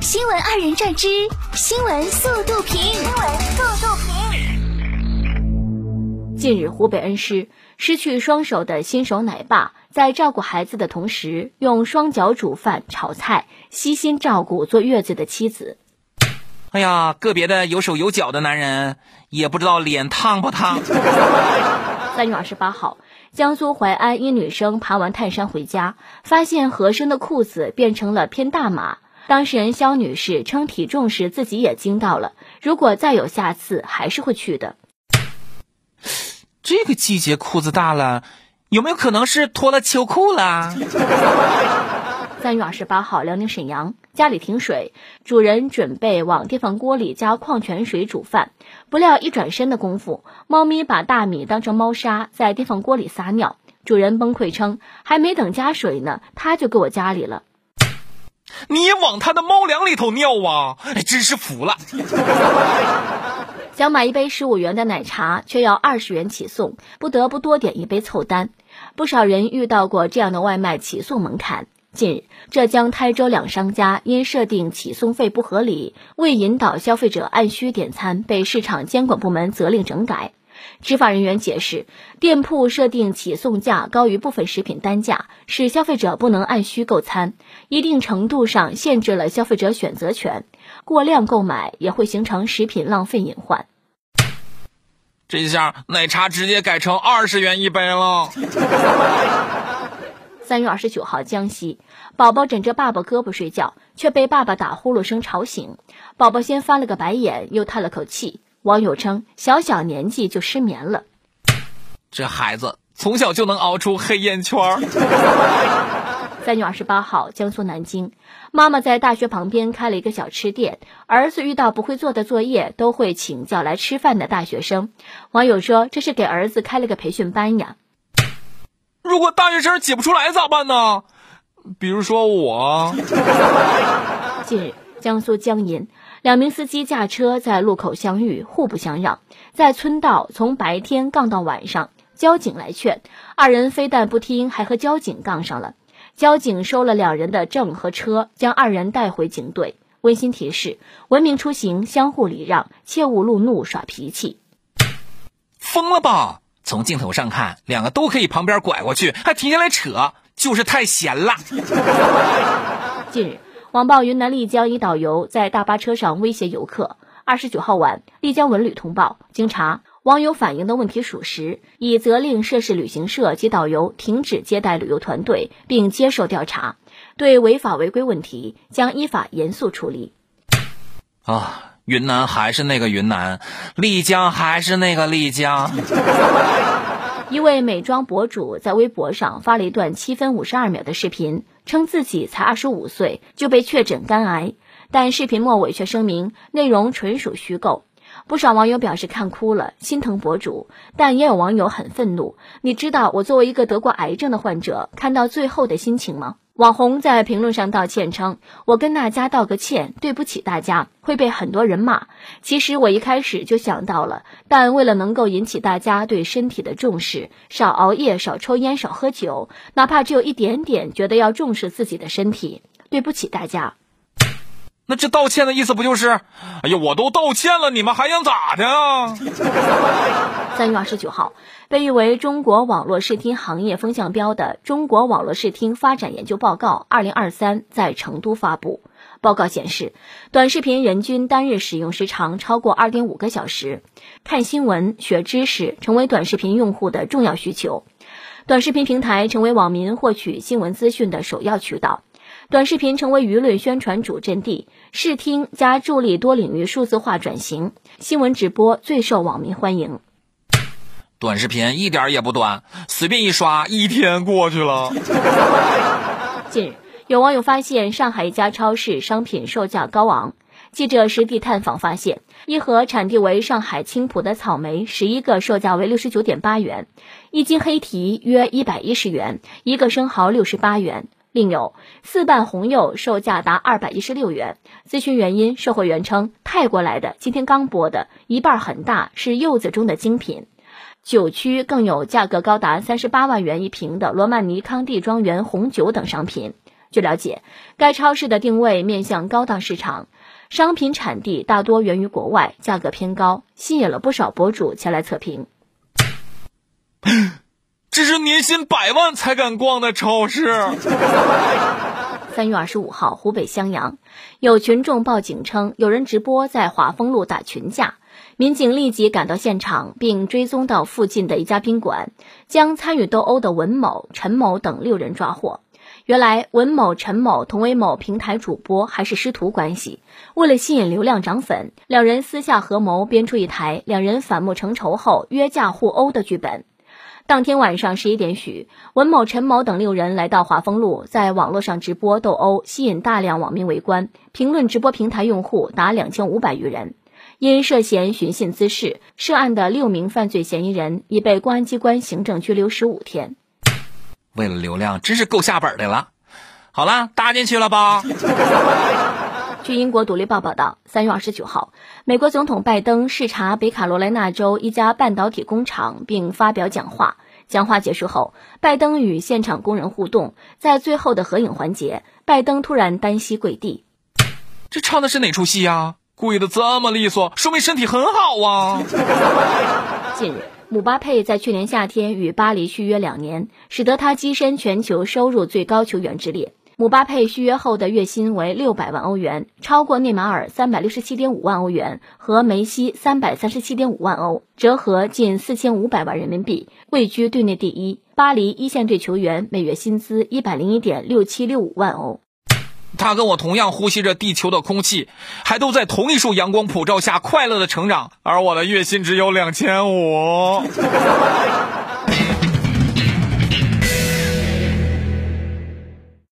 新闻二人转之新闻速度评。新闻速度评。近日，湖北恩施失去双手的新手奶爸，在照顾孩子的同时，用双脚煮饭、炒菜，悉心照顾坐月子的妻子。哎呀，个别的有手有脚的男人，也不知道脸烫不烫。三月二十八号，江苏淮安一女生爬完泰山回家，发现合身的裤子变成了偏大码。当事人肖女士称，体重时自己也惊到了，如果再有下次，还是会去的。这个季节裤子大了，有没有可能是脱了秋裤了？三月二十八号，辽宁沈阳家里停水，主人准备往电饭锅里加矿泉水煮饭，不料一转身的功夫，猫咪把大米当成猫砂在电饭锅里撒尿，主人崩溃称，还没等加水呢，它就给我家里了。你也往他的猫粮里头尿啊！哎，真是服了。想买一杯十五元的奶茶，却要二十元起送，不得不多点一杯凑单。不少人遇到过这样的外卖起送门槛。近日，浙江台州两商家因设定起送费不合理，未引导消费者按需点餐，被市场监管部门责令整改。执法人员解释，店铺设定起送价高于部分食品单价，使消费者不能按需购餐，一定程度上限制了消费者选择权。过量购买也会形成食品浪费隐患。这下奶茶直接改成二十元一杯了。三月二十九号，江西宝宝枕着爸爸胳膊睡觉，却被爸爸打呼噜声吵醒。宝宝先翻了个白眼，又叹了口气。网友称，小小年纪就失眠了，这孩子从小就能熬出黑眼圈。三月二十八号，江苏南京，妈妈在大学旁边开了一个小吃店，儿子遇到不会做的作业，都会请教来吃饭的大学生。网友说，这是给儿子开了个培训班呀。如果大学生解不出来咋办呢？比如说我。近日，江苏江阴。两名司机驾车在路口相遇，互不相让，在村道从白天杠到晚上。交警来劝，二人非但不听，还和交警杠上了。交警收了两人的证和车，将二人带回警队。温馨提示：文明出行，相互礼让，切勿路怒耍脾气。疯了吧？从镜头上看，两个都可以旁边拐过去，还停下来扯，就是太闲了。近日。网曝云南丽江一导游在大巴车上威胁游客。二十九号晚，丽江文旅通报，经查，网友反映的问题属实，已责令涉事旅行社及导游停止接待旅游团队，并接受调查，对违法违规问题将依法严肃处理。啊，云南还是那个云南，丽江还是那个丽江。一位美妆博主在微博上发了一段七分五十二秒的视频，称自己才二十五岁就被确诊肝癌，但视频末尾却声明内容纯属虚构。不少网友表示看哭了，心疼博主，但也有网友很愤怒。你知道我作为一个得过癌症的患者，看到最后的心情吗？网红在评论上道歉称：“我跟大家道个歉，对不起大家，会被很多人骂。其实我一开始就想到了，但为了能够引起大家对身体的重视，少熬夜，少抽烟，少喝酒，哪怕只有一点点，觉得要重视自己的身体。对不起大家。”那这道歉的意思不就是，哎呀，我都道歉了，你们还想咋的啊？三月二十九号，被誉为中国网络视听行业风向标的《中国网络视听发展研究报告（二零二三）》在成都发布。报告显示，短视频人均单日使用时长超过二点五个小时，看新闻、学知识成为短视频用户的重要需求，短视频平台成为网民获取新闻资讯的首要渠道。短视频成为舆论宣传主阵地，视听加助力多领域数字化转型，新闻直播最受网民欢迎。短视频一点也不短，随便一刷，一天过去了。近日，有网友发现上海一家超市商品售价高昂，记者实地探访发现，一盒产地为上海青浦的草莓，十一个售价为六十九点八元，一斤黑提约一百一十元，一个生蚝六十八元。另有四瓣红柚售价达二百一十六元。咨询原因，售货员称泰国来的，今天刚剥的，一半很大，是柚子中的精品。酒区更有价格高达三十八万元一瓶的罗曼尼康帝庄园红酒等商品。据了解，该超市的定位面向高档市场，商品产地大多源于国外，价格偏高，吸引了不少博主前来测评。这是年薪百万才敢逛的超市。三月二十五号，湖北襄阳有群众报警称，有人直播在华丰路打群架，民警立即赶到现场，并追踪到附近的一家宾馆，将参与斗殴的文某、陈某等六人抓获。原来，文某、陈某同为某平台主播，还是师徒关系。为了吸引流量涨粉，两人私下合谋编出一台两人反目成仇后约架互殴的剧本。当天晚上十一点许，文某、陈某等六人来到华丰路，在网络上直播斗殴，吸引大量网民围观。评论直播平台用户达两千五百余人。因涉嫌寻衅滋事，涉案的六名犯罪嫌疑人已被公安机关行政拘留十五天。为了流量，真是够下本的了。好了，搭进去了吧？据英国《独立报》报道，三月二十九号，美国总统拜登视察北卡罗来纳州一家半导体工厂，并发表讲话。讲话结束后，拜登与现场工人互动，在最后的合影环节，拜登突然单膝跪地。这唱的是哪出戏呀？跪的这么利索，说明身体很好啊。近日，姆巴佩在去年夏天与巴黎续约两年，使得他跻身全球收入最高球员之列。姆巴佩续约后的月薪为六百万欧元，超过内马尔三百六十七点五万欧元和梅西三百三十七点五万欧，折合近四千五百万人民币，位居队内第一。巴黎一线队球员每月薪资一百零一点六七六五万欧。他跟我同样呼吸着地球的空气，还都在同一束阳光普照下快乐的成长，而我的月薪只有两千五。